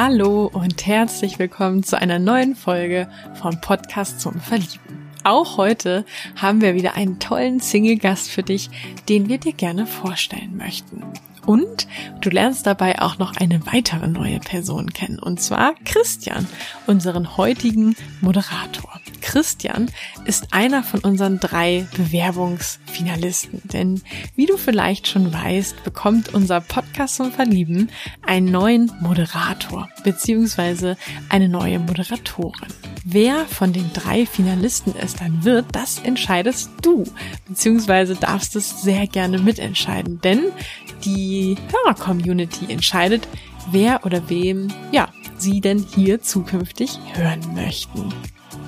Hallo und herzlich willkommen zu einer neuen Folge vom Podcast zum Verlieben. Auch heute haben wir wieder einen tollen Single-Gast für dich, den wir dir gerne vorstellen möchten. Und du lernst dabei auch noch eine weitere neue Person kennen, und zwar Christian, unseren heutigen Moderator. Christian ist einer von unseren drei Bewerbungsfinalisten, denn wie du vielleicht schon weißt, bekommt unser Podcast zum Verlieben einen neuen Moderator beziehungsweise eine neue Moderatorin. Wer von den drei Finalisten es dann wird, das entscheidest du, beziehungsweise darfst es sehr gerne mitentscheiden, denn die Hörer-Community entscheidet, wer oder wem, ja, sie denn hier zukünftig hören möchten.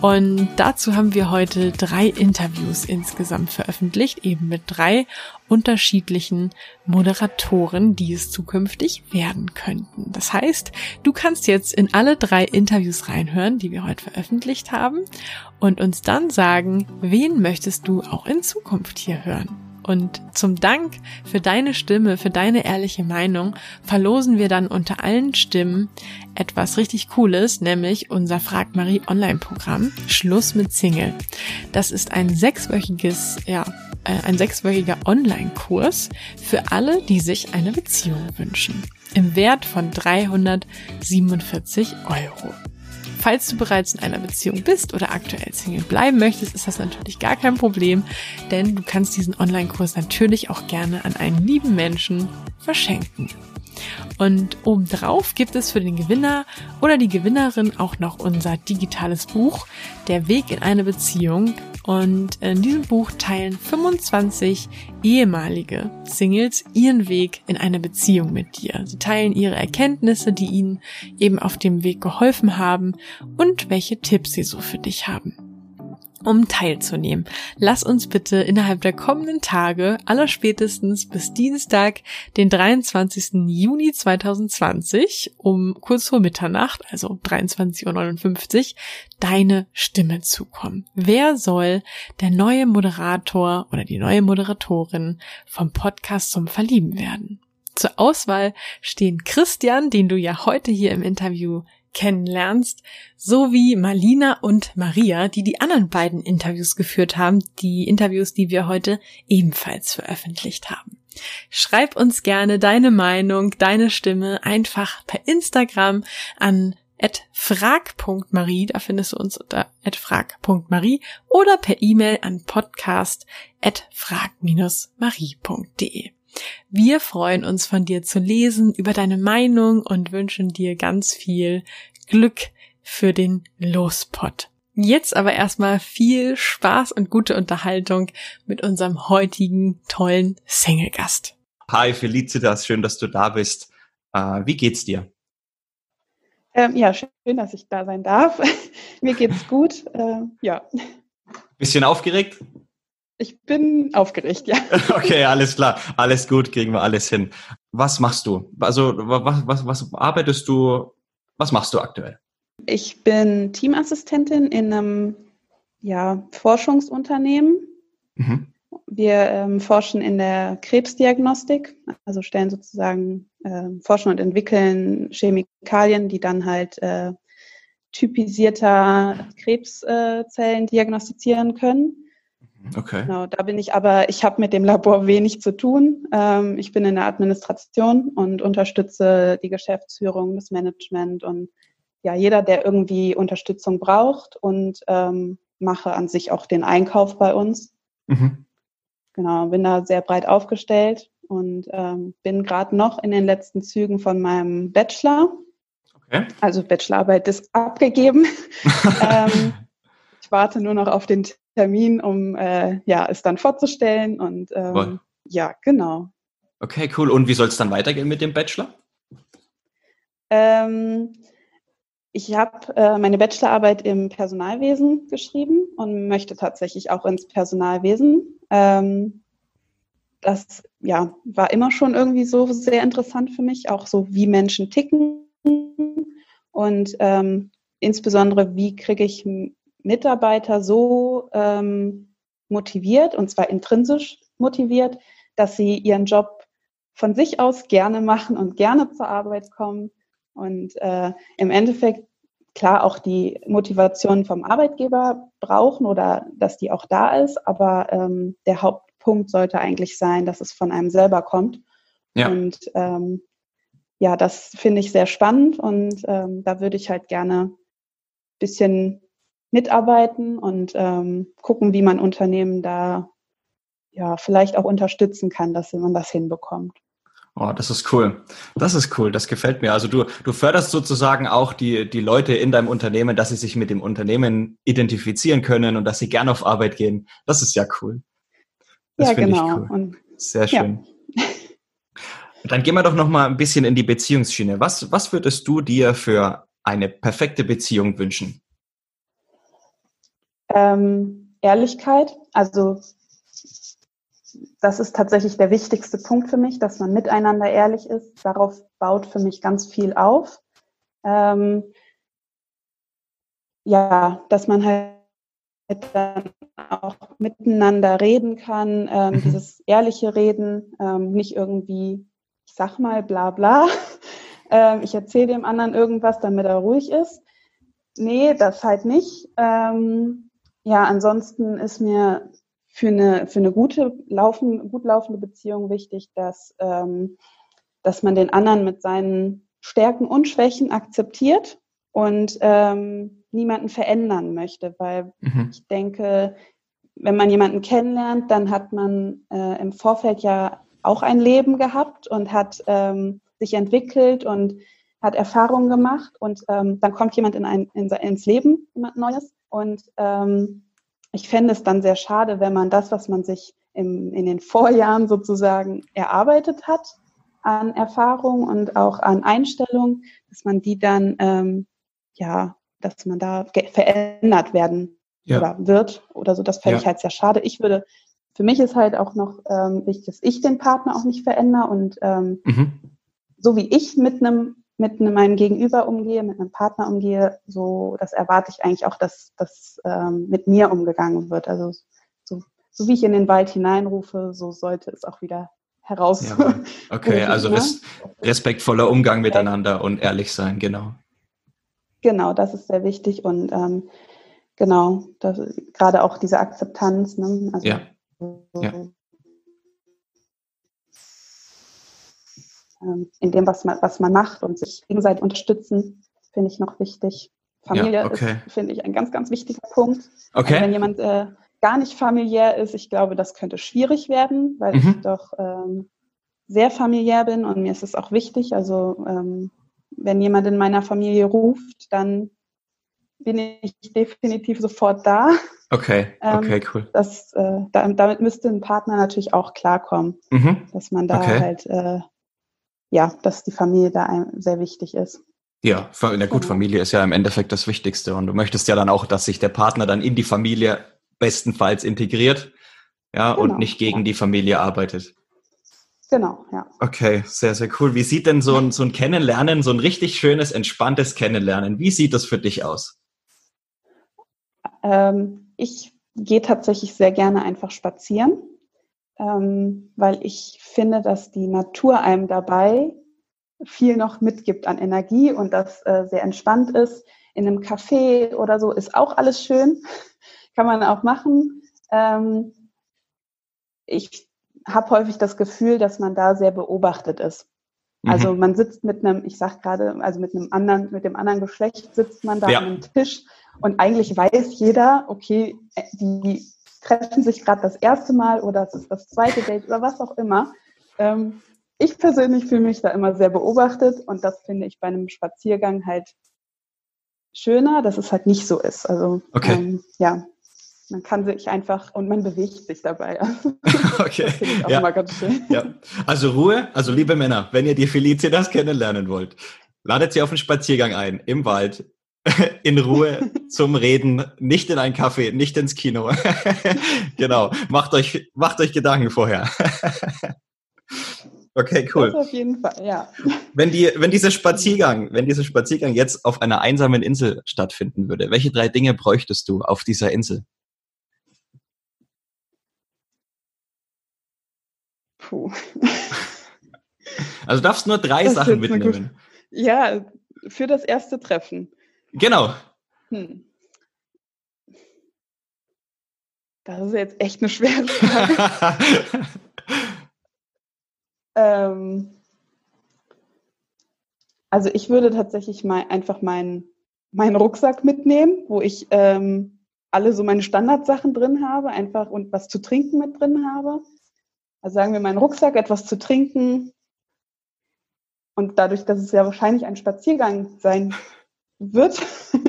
Und dazu haben wir heute drei Interviews insgesamt veröffentlicht, eben mit drei unterschiedlichen Moderatoren, die es zukünftig werden könnten. Das heißt, du kannst jetzt in alle drei Interviews reinhören, die wir heute veröffentlicht haben, und uns dann sagen, wen möchtest du auch in Zukunft hier hören. Und zum Dank für deine Stimme, für deine ehrliche Meinung verlosen wir dann unter allen Stimmen etwas richtig Cooles, nämlich unser Frag Marie Online-Programm Schluss mit Single. Das ist ein sechswöchiges, ja, äh, ein sechswöchiger Online-Kurs für alle, die sich eine Beziehung wünschen. Im Wert von 347 Euro. Falls du bereits in einer Beziehung bist oder aktuell Single bleiben möchtest, ist das natürlich gar kein Problem, denn du kannst diesen Online-Kurs natürlich auch gerne an einen lieben Menschen verschenken. Und obendrauf gibt es für den Gewinner oder die Gewinnerin auch noch unser digitales Buch, Der Weg in eine Beziehung. Und in diesem Buch teilen 25 ehemalige Singles ihren Weg in eine Beziehung mit dir. Sie teilen ihre Erkenntnisse, die ihnen eben auf dem Weg geholfen haben und welche Tipps sie so für dich haben um teilzunehmen. Lass uns bitte innerhalb der kommenden Tage, allerspätestens bis Dienstag, den 23. Juni 2020, um kurz vor Mitternacht, also 23.59 Uhr, deine Stimme zukommen. Wer soll der neue Moderator oder die neue Moderatorin vom Podcast zum Verlieben werden? Zur Auswahl stehen Christian, den du ja heute hier im Interview kennenlernst, sowie Malina und Maria, die die anderen beiden Interviews geführt haben, die Interviews, die wir heute ebenfalls veröffentlicht haben. Schreib uns gerne deine Meinung, deine Stimme einfach per Instagram an frag.marie, da findest du uns unter frag.marie oder per E-Mail an podcast frag-marie.de. Wir freuen uns von dir zu lesen, über deine Meinung und wünschen dir ganz viel Glück für den Lospot. Jetzt aber erstmal viel Spaß und gute Unterhaltung mit unserem heutigen tollen Single-Gast. Hi Felicitas, schön, dass du da bist. Äh, wie geht's dir? Ähm, ja, schön, dass ich da sein darf. Mir geht's gut. Äh, ja. Bisschen aufgeregt? Ich bin aufgeregt, ja. Okay, alles klar. Alles gut, kriegen wir alles hin. Was machst du? Also, was, was, was arbeitest du? Was machst du aktuell? Ich bin Teamassistentin in einem ja, Forschungsunternehmen. Mhm. Wir ähm, forschen in der Krebsdiagnostik, also stellen sozusagen, äh, forschen und entwickeln Chemikalien, die dann halt äh, typisierter Krebszellen diagnostizieren können. Okay. Genau, da bin ich aber, ich habe mit dem Labor wenig zu tun. Ähm, ich bin in der Administration und unterstütze die Geschäftsführung, das Management und ja, jeder, der irgendwie Unterstützung braucht und ähm, mache an sich auch den Einkauf bei uns. Mhm. Genau, bin da sehr breit aufgestellt und ähm, bin gerade noch in den letzten Zügen von meinem Bachelor. Okay. Also Bachelorarbeit ist abgegeben. ähm, ich warte nur noch auf den Termin, um äh, ja, es dann vorzustellen. Und ähm, ja, genau. Okay, cool. Und wie soll es dann weitergehen mit dem Bachelor? Ähm, ich habe äh, meine Bachelorarbeit im Personalwesen geschrieben und möchte tatsächlich auch ins Personalwesen. Ähm, das ja, war immer schon irgendwie so sehr interessant für mich, auch so wie Menschen ticken und ähm, insbesondere wie kriege ich Mitarbeiter so ähm, motiviert, und zwar intrinsisch motiviert, dass sie ihren Job von sich aus gerne machen und gerne zur Arbeit kommen. Und äh, im Endeffekt, klar, auch die Motivation vom Arbeitgeber brauchen oder dass die auch da ist, aber ähm, der Hauptpunkt sollte eigentlich sein, dass es von einem selber kommt. Ja. Und ähm, ja, das finde ich sehr spannend und ähm, da würde ich halt gerne ein bisschen mitarbeiten und ähm, gucken, wie man Unternehmen da ja vielleicht auch unterstützen kann, dass man das hinbekommt. Oh, das ist cool. Das ist cool. Das gefällt mir. Also du, du förderst sozusagen auch die, die Leute in deinem Unternehmen, dass sie sich mit dem Unternehmen identifizieren können und dass sie gerne auf Arbeit gehen. Das ist ja cool. Das ja, genau. Cool. Und, Sehr schön. Ja. Dann gehen wir doch noch mal ein bisschen in die Beziehungsschiene. Was, was würdest du dir für eine perfekte Beziehung wünschen? Ähm, Ehrlichkeit. Also das ist tatsächlich der wichtigste Punkt für mich, dass man miteinander ehrlich ist. Darauf baut für mich ganz viel auf. Ähm, ja, dass man halt dann auch miteinander reden kann, ähm, mhm. dieses ehrliche Reden, ähm, nicht irgendwie, ich sag mal, bla bla, ähm, ich erzähle dem anderen irgendwas, damit er ruhig ist. Nee, das halt nicht. Ähm, ja, ansonsten ist mir für eine, für eine gute, laufen, gut laufende Beziehung wichtig, dass, ähm, dass man den anderen mit seinen Stärken und Schwächen akzeptiert und ähm, niemanden verändern möchte, weil mhm. ich denke, wenn man jemanden kennenlernt, dann hat man äh, im Vorfeld ja auch ein Leben gehabt und hat ähm, sich entwickelt und hat Erfahrungen gemacht und ähm, dann kommt jemand in ein, in, ins Leben, jemand Neues und ähm, ich fände es dann sehr schade, wenn man das, was man sich im, in den Vorjahren sozusagen erarbeitet hat, an Erfahrung und auch an Einstellung, dass man die dann, ähm, ja, dass man da verändert werden ja. oder wird oder so. Das fände ja. ich halt sehr schade. Ich würde, für mich ist halt auch noch ähm, wichtig, dass ich den Partner auch nicht verändere und ähm, mhm. so wie ich mit einem mit meinem Gegenüber umgehe, mit einem Partner umgehe, so das erwarte ich eigentlich auch, dass das ähm, mit mir umgegangen wird. Also so, so wie ich in den Wald hineinrufe, so sollte es auch wieder heraus. Ja, okay, also res respektvoller Umgang miteinander und ehrlich sein, genau. Genau, das ist sehr wichtig und ähm, genau, das, gerade auch diese Akzeptanz. Ne? Also, ja. ja. Ähm, in dem, was man, was man macht und sich gegenseitig unterstützen, finde ich noch wichtig. Familie ja, okay. ist, finde ich, ein ganz, ganz wichtiger Punkt. Okay. Also wenn jemand äh, gar nicht familiär ist, ich glaube, das könnte schwierig werden, weil mhm. ich doch ähm, sehr familiär bin und mir ist es auch wichtig. Also ähm, wenn jemand in meiner Familie ruft, dann bin ich definitiv sofort da. Okay, ähm, okay, cool. Das, äh, damit müsste ein Partner natürlich auch klarkommen, mhm. dass man da okay. halt äh, ja, dass die Familie da sehr wichtig ist. Ja, in der gut, Familie ist ja im Endeffekt das Wichtigste und du möchtest ja dann auch, dass sich der Partner dann in die Familie bestenfalls integriert, ja, genau, und nicht gegen ja. die Familie arbeitet. Genau, ja. Okay, sehr, sehr cool. Wie sieht denn so ein, so ein Kennenlernen, so ein richtig schönes, entspanntes Kennenlernen, wie sieht das für dich aus? Ähm, ich gehe tatsächlich sehr gerne einfach spazieren ähm, weil ich finde, dass die Natur einem dabei viel noch mitgibt an Energie und das äh, sehr entspannt ist. In einem Café oder so ist auch alles schön, kann man auch machen. Ähm, ich habe häufig das Gefühl, dass man da sehr beobachtet ist. Also mhm. man sitzt mit einem, ich sag gerade, also mit einem anderen, mit dem anderen Geschlecht sitzt man da ja. an einem Tisch und eigentlich weiß jeder, okay, äh, die treffen sich gerade das erste Mal oder es ist das zweite Date oder was auch immer. Ähm, ich persönlich fühle mich da immer sehr beobachtet und das finde ich bei einem Spaziergang halt schöner, dass es halt nicht so ist. Also okay. ähm, ja, man kann sich einfach und man bewegt sich dabei. okay. Das finde ich auch ja. immer ganz schön. Ja. Also Ruhe, also liebe Männer, wenn ihr die Felicitas kennenlernen wollt, ladet sie auf einen Spaziergang ein im Wald in Ruhe zum Reden, nicht in einen Kaffee, nicht ins Kino. genau, macht euch, macht euch Gedanken vorher. okay, cool. Das auf jeden Fall, ja. Wenn, die, wenn dieser Spaziergang, wenn dieser Spaziergang jetzt auf einer einsamen Insel stattfinden würde, welche drei Dinge bräuchtest du auf dieser Insel? Puh. Also darfst nur drei das Sachen mitnehmen. Ja, für das erste Treffen. Genau. Hm. Das ist jetzt echt eine schwere Frage. ähm, also ich würde tatsächlich mal einfach meinen meinen Rucksack mitnehmen, wo ich ähm, alle so meine Standardsachen drin habe, einfach und was zu trinken mit drin habe. Also sagen wir meinen Rucksack, etwas zu trinken. Und dadurch, dass es ja wahrscheinlich ein Spaziergang sein wird,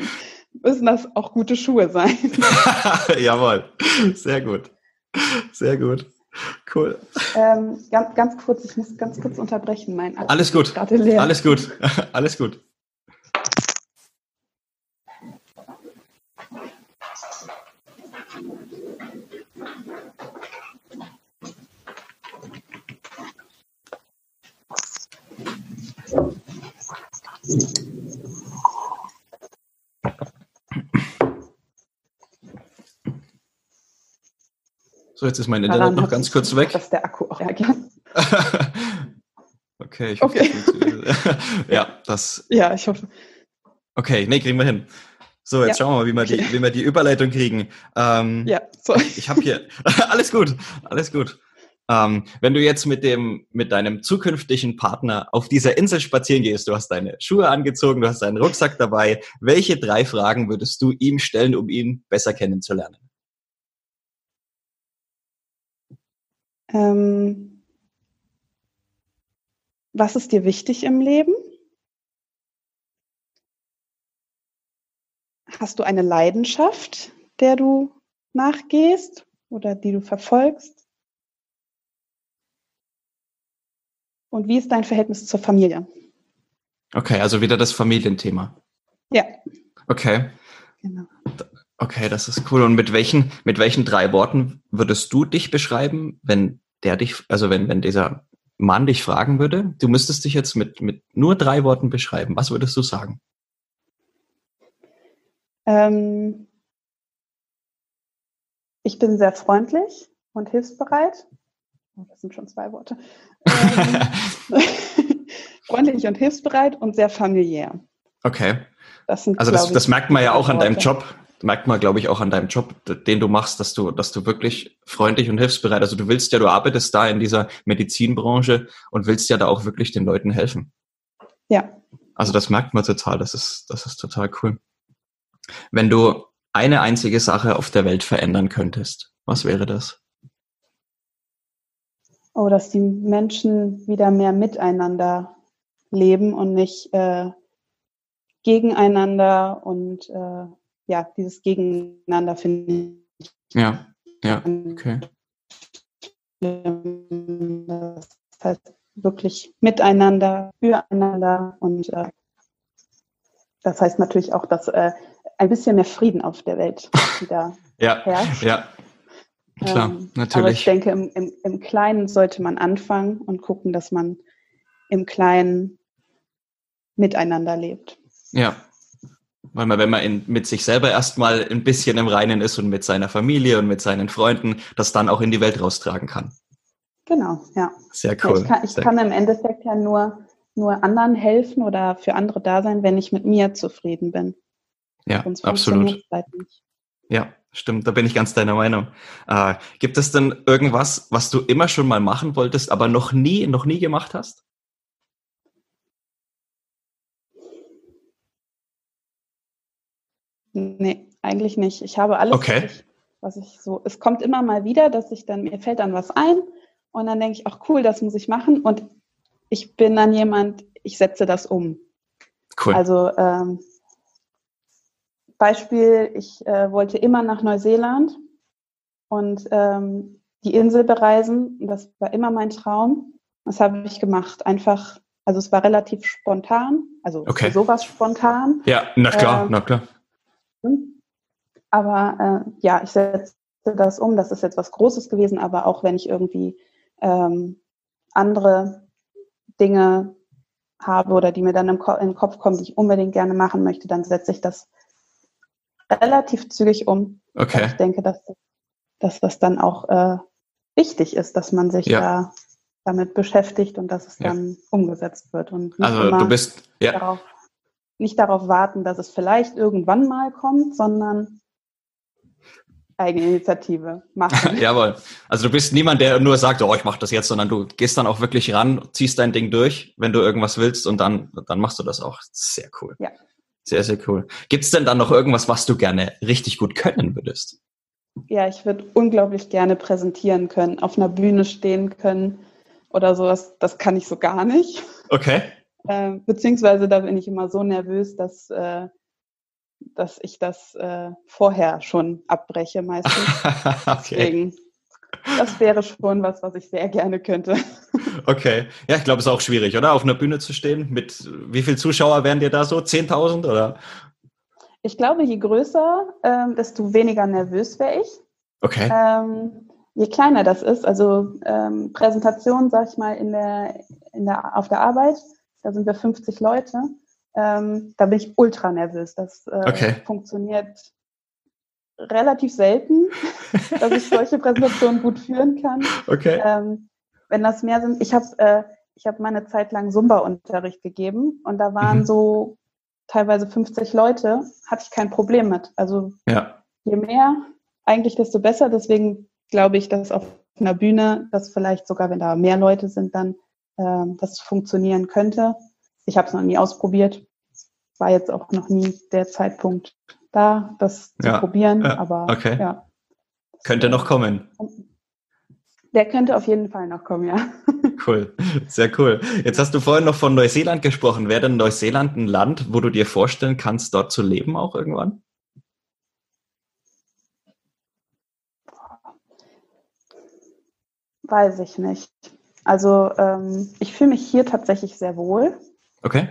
müssen das auch gute Schuhe sein. Jawohl, sehr gut. Sehr gut. Cool. Ähm, ganz, ganz kurz, ich muss ganz kurz unterbrechen. Mein Akku Alles gut. Alles gut. Alles gut. So, jetzt ist mein Internet Daran noch ganz kurz weg. Dass der Akku auch reagiert. okay, ich hoffe, okay. Das ja, das. Ja, ich hoffe. Okay, nee, kriegen wir hin. So, jetzt ja. schauen wir mal, wie wir, okay. die, wie wir die Überleitung kriegen. Ähm, ja, so. Ich habe hier. alles gut, alles gut. Ähm, wenn du jetzt mit dem, mit deinem zukünftigen Partner auf dieser Insel spazieren gehst, du hast deine Schuhe angezogen, du hast deinen Rucksack dabei, welche drei Fragen würdest du ihm stellen, um ihn besser kennenzulernen? Ähm, was ist dir wichtig im Leben? Hast du eine Leidenschaft, der du nachgehst oder die du verfolgst? Und wie ist dein Verhältnis zur Familie? Okay, also wieder das Familienthema. Ja. Okay. Genau. Okay, das ist cool. Und mit welchen, mit welchen drei Worten würdest du dich beschreiben, wenn der dich, also wenn, wenn dieser Mann dich fragen würde, du müsstest dich jetzt mit, mit nur drei Worten beschreiben, was würdest du sagen? Ähm, ich bin sehr freundlich und hilfsbereit. Oh, das sind schon zwei Worte. Ähm, freundlich und hilfsbereit und sehr familiär. Okay. Das sind, also das, das merkt man ja auch an deinem Job merkt man, glaube ich, auch an deinem Job, den du machst, dass du, dass du wirklich freundlich und hilfsbereit, also du willst ja, du arbeitest da in dieser Medizinbranche und willst ja da auch wirklich den Leuten helfen. Ja. Also das merkt man total, das ist, das ist total cool. Wenn du eine einzige Sache auf der Welt verändern könntest, was wäre das? Oh, dass die Menschen wieder mehr miteinander leben und nicht äh, gegeneinander und äh, ja, dieses Gegeneinander finde ich. Ja, ja, okay. Das heißt wirklich miteinander, füreinander und äh, das heißt natürlich auch, dass äh, ein bisschen mehr Frieden auf der Welt wieder ja, herrscht. Ja, klar, ähm, natürlich. Aber ich denke, im, im, im Kleinen sollte man anfangen und gucken, dass man im Kleinen miteinander lebt. Ja, weil man, wenn man in, mit sich selber erstmal ein bisschen im Reinen ist und mit seiner Familie und mit seinen Freunden, das dann auch in die Welt raustragen kann. Genau, ja. Sehr cool. Ja, ich kann, ich kann im Endeffekt ja nur, nur anderen helfen oder für andere da sein, wenn ich mit mir zufrieden bin. Ja, Sonst absolut. Ja, stimmt, da bin ich ganz deiner Meinung. Äh, gibt es denn irgendwas, was du immer schon mal machen wolltest, aber noch nie, noch nie gemacht hast? Nee, eigentlich nicht. Ich habe alles, okay. was, ich, was ich so, es kommt immer mal wieder, dass ich dann, mir fällt dann was ein und dann denke ich, ach cool, das muss ich machen und ich bin dann jemand, ich setze das um. Cool. Also ähm, Beispiel, ich äh, wollte immer nach Neuseeland und ähm, die Insel bereisen. Das war immer mein Traum. Das habe ich gemacht. Einfach, also es war relativ spontan, also okay. sowas spontan. Ja, na klar, äh, na klar. Aber äh, ja, ich setze das um. Das ist jetzt was Großes gewesen, aber auch wenn ich irgendwie ähm, andere Dinge habe oder die mir dann im, Ko im Kopf kommen, die ich unbedingt gerne machen möchte, dann setze ich das relativ zügig um. Okay. Ich denke, dass, dass das dann auch äh, wichtig ist, dass man sich ja. da damit beschäftigt und dass es ja. dann umgesetzt wird. Und also du bist ja. Nicht darauf warten, dass es vielleicht irgendwann mal kommt, sondern Eigeninitiative machen. Jawohl. Also du bist niemand, der nur sagt, oh, ich mache das jetzt, sondern du gehst dann auch wirklich ran, ziehst dein Ding durch, wenn du irgendwas willst und dann, dann machst du das auch. Sehr cool. Ja. Sehr, sehr cool. Gibt es denn dann noch irgendwas, was du gerne richtig gut können würdest? Ja, ich würde unglaublich gerne präsentieren können, auf einer Bühne stehen können oder sowas. Das kann ich so gar nicht. Okay. Äh, beziehungsweise da bin ich immer so nervös, dass, äh, dass ich das äh, vorher schon abbreche meistens. okay. Deswegen, das wäre schon was, was ich sehr gerne könnte. okay. Ja, ich glaube, es ist auch schwierig, oder? Auf einer Bühne zu stehen. Mit wie viel Zuschauer wären dir da so? 10.000 oder? Ich glaube, je größer, ähm, desto weniger nervös wäre ich. Okay. Ähm, je kleiner das ist, also ähm, Präsentation, sag ich mal, in der, in der, auf der Arbeit, da sind wir 50 Leute, ähm, da bin ich ultra nervös. Das äh, okay. funktioniert relativ selten, dass ich solche Präsentationen gut führen kann. Okay. Ähm, wenn das mehr sind, ich habe äh, ich habe meine Zeit lang Zumba-Unterricht gegeben und da waren mhm. so teilweise 50 Leute, hatte ich kein Problem mit. Also ja. je mehr, eigentlich desto besser. Deswegen glaube ich, dass auf einer Bühne, dass vielleicht sogar, wenn da mehr Leute sind, dann äh, das funktionieren könnte. Ich habe es noch nie ausprobiert. War jetzt auch noch nie der Zeitpunkt da, das ja. zu probieren. Ja. Aber okay. ja. Könnte noch kommen. Der könnte auf jeden Fall noch kommen, ja. Cool, sehr cool. Jetzt hast du vorhin noch von Neuseeland gesprochen. Wäre denn Neuseeland ein Land, wo du dir vorstellen kannst, dort zu leben auch irgendwann? Weiß ich nicht. Also ähm, ich fühle mich hier tatsächlich sehr wohl. Okay.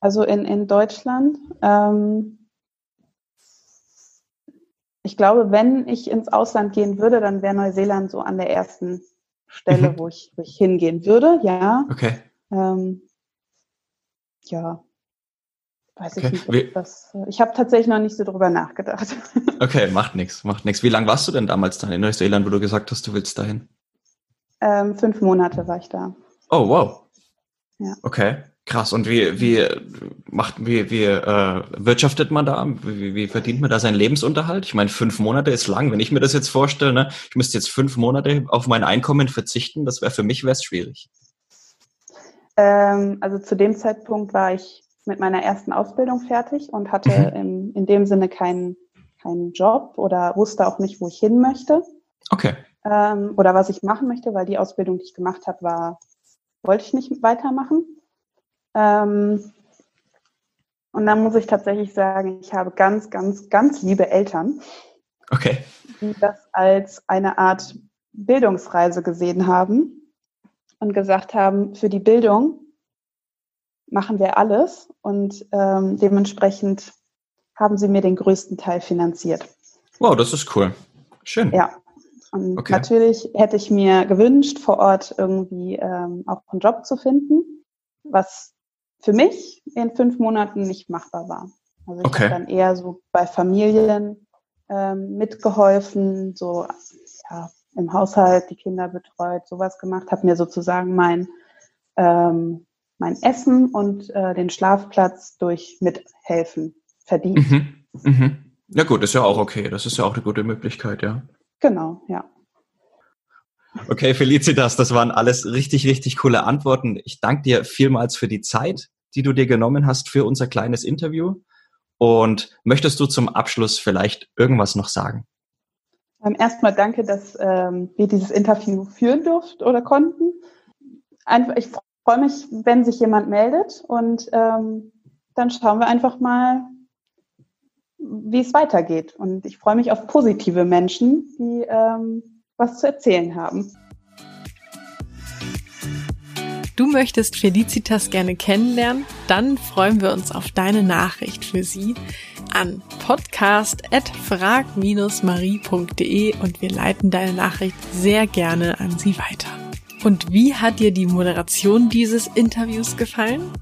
Also in, in Deutschland. Ähm, ich glaube, wenn ich ins Ausland gehen würde, dann wäre Neuseeland so an der ersten Stelle, mhm. wo, ich, wo ich hingehen würde, ja. Okay. Ähm, ja. Weiß okay. ich nicht. Das, ich habe tatsächlich noch nicht so drüber nachgedacht. Okay, macht nichts, macht nichts. Wie lange warst du denn damals dann in Neuseeland, wo du gesagt hast, du willst dahin? Ähm, fünf Monate war ich da. Oh, wow. Ja. Okay. Krass. Und wie, wie macht, wie, wie äh, wirtschaftet man da? Wie, wie verdient man da seinen Lebensunterhalt? Ich meine, fünf Monate ist lang. Wenn ich mir das jetzt vorstelle, ne, ich müsste jetzt fünf Monate auf mein Einkommen verzichten, das wäre für mich wäre schwierig. Ähm, also zu dem Zeitpunkt war ich mit meiner ersten Ausbildung fertig und hatte mhm. in, in dem Sinne keinen keinen Job oder wusste auch nicht, wo ich hin möchte. Okay. Ähm, oder was ich machen möchte, weil die Ausbildung, die ich gemacht habe, war, wollte ich nicht weitermachen. Ähm, und dann muss ich tatsächlich sagen, ich habe ganz, ganz, ganz liebe Eltern, okay. die das als eine Art Bildungsreise gesehen haben und gesagt haben, für die Bildung machen wir alles und ähm, dementsprechend haben sie mir den größten Teil finanziert. Wow, das ist cool. Schön. Ja. Und okay. natürlich hätte ich mir gewünscht, vor Ort irgendwie ähm, auch einen Job zu finden, was für mich in fünf Monaten nicht machbar war. Also ich okay. habe dann eher so bei Familien ähm, mitgeholfen, so ja, im Haushalt die Kinder betreut, sowas gemacht, habe mir sozusagen mein, ähm, mein Essen und äh, den Schlafplatz durch Mithelfen verdient. Mhm. Mhm. Ja gut, ist ja auch okay. Das ist ja auch eine gute Möglichkeit, ja. Genau, ja. Okay, Felicitas, das waren alles richtig, richtig coole Antworten. Ich danke dir vielmals für die Zeit, die du dir genommen hast für unser kleines Interview. Und möchtest du zum Abschluss vielleicht irgendwas noch sagen? Ähm, erstmal danke, dass ähm, wir dieses Interview führen durften oder konnten. Einfach, ich freue mich, wenn sich jemand meldet und ähm, dann schauen wir einfach mal, wie es weitergeht. Und ich freue mich auf positive Menschen, die ähm, was zu erzählen haben. Du möchtest Felicitas gerne kennenlernen? Dann freuen wir uns auf deine Nachricht für sie an podcast.frag-marie.de und wir leiten deine Nachricht sehr gerne an sie weiter. Und wie hat dir die Moderation dieses Interviews gefallen?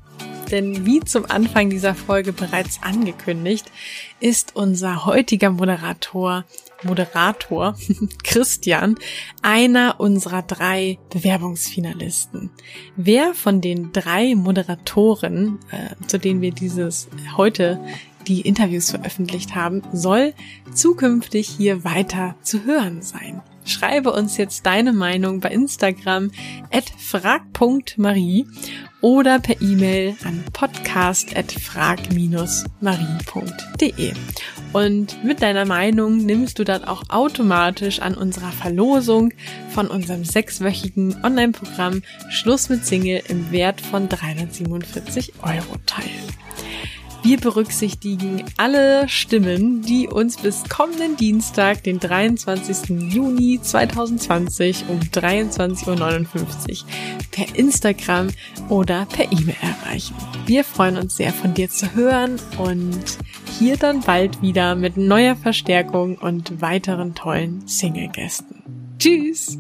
Denn wie zum Anfang dieser Folge bereits angekündigt, ist unser heutiger Moderator Moderator Christian einer unserer drei Bewerbungsfinalisten. Wer von den drei Moderatoren, äh, zu denen wir dieses heute die Interviews veröffentlicht haben, soll zukünftig hier weiter zu hören sein. Schreibe uns jetzt deine Meinung bei Instagram at frag.marie oder per E-Mail an podcast at frag-marie.de. Und mit deiner Meinung nimmst du dann auch automatisch an unserer Verlosung von unserem sechswöchigen Online-Programm Schluss mit Single im Wert von 347 Euro teil. Wir berücksichtigen alle Stimmen, die uns bis kommenden Dienstag, den 23. Juni 2020 um 23.59 Uhr per Instagram oder per E-Mail erreichen. Wir freuen uns sehr von dir zu hören und hier dann bald wieder mit neuer Verstärkung und weiteren tollen Single-Gästen. Tschüss!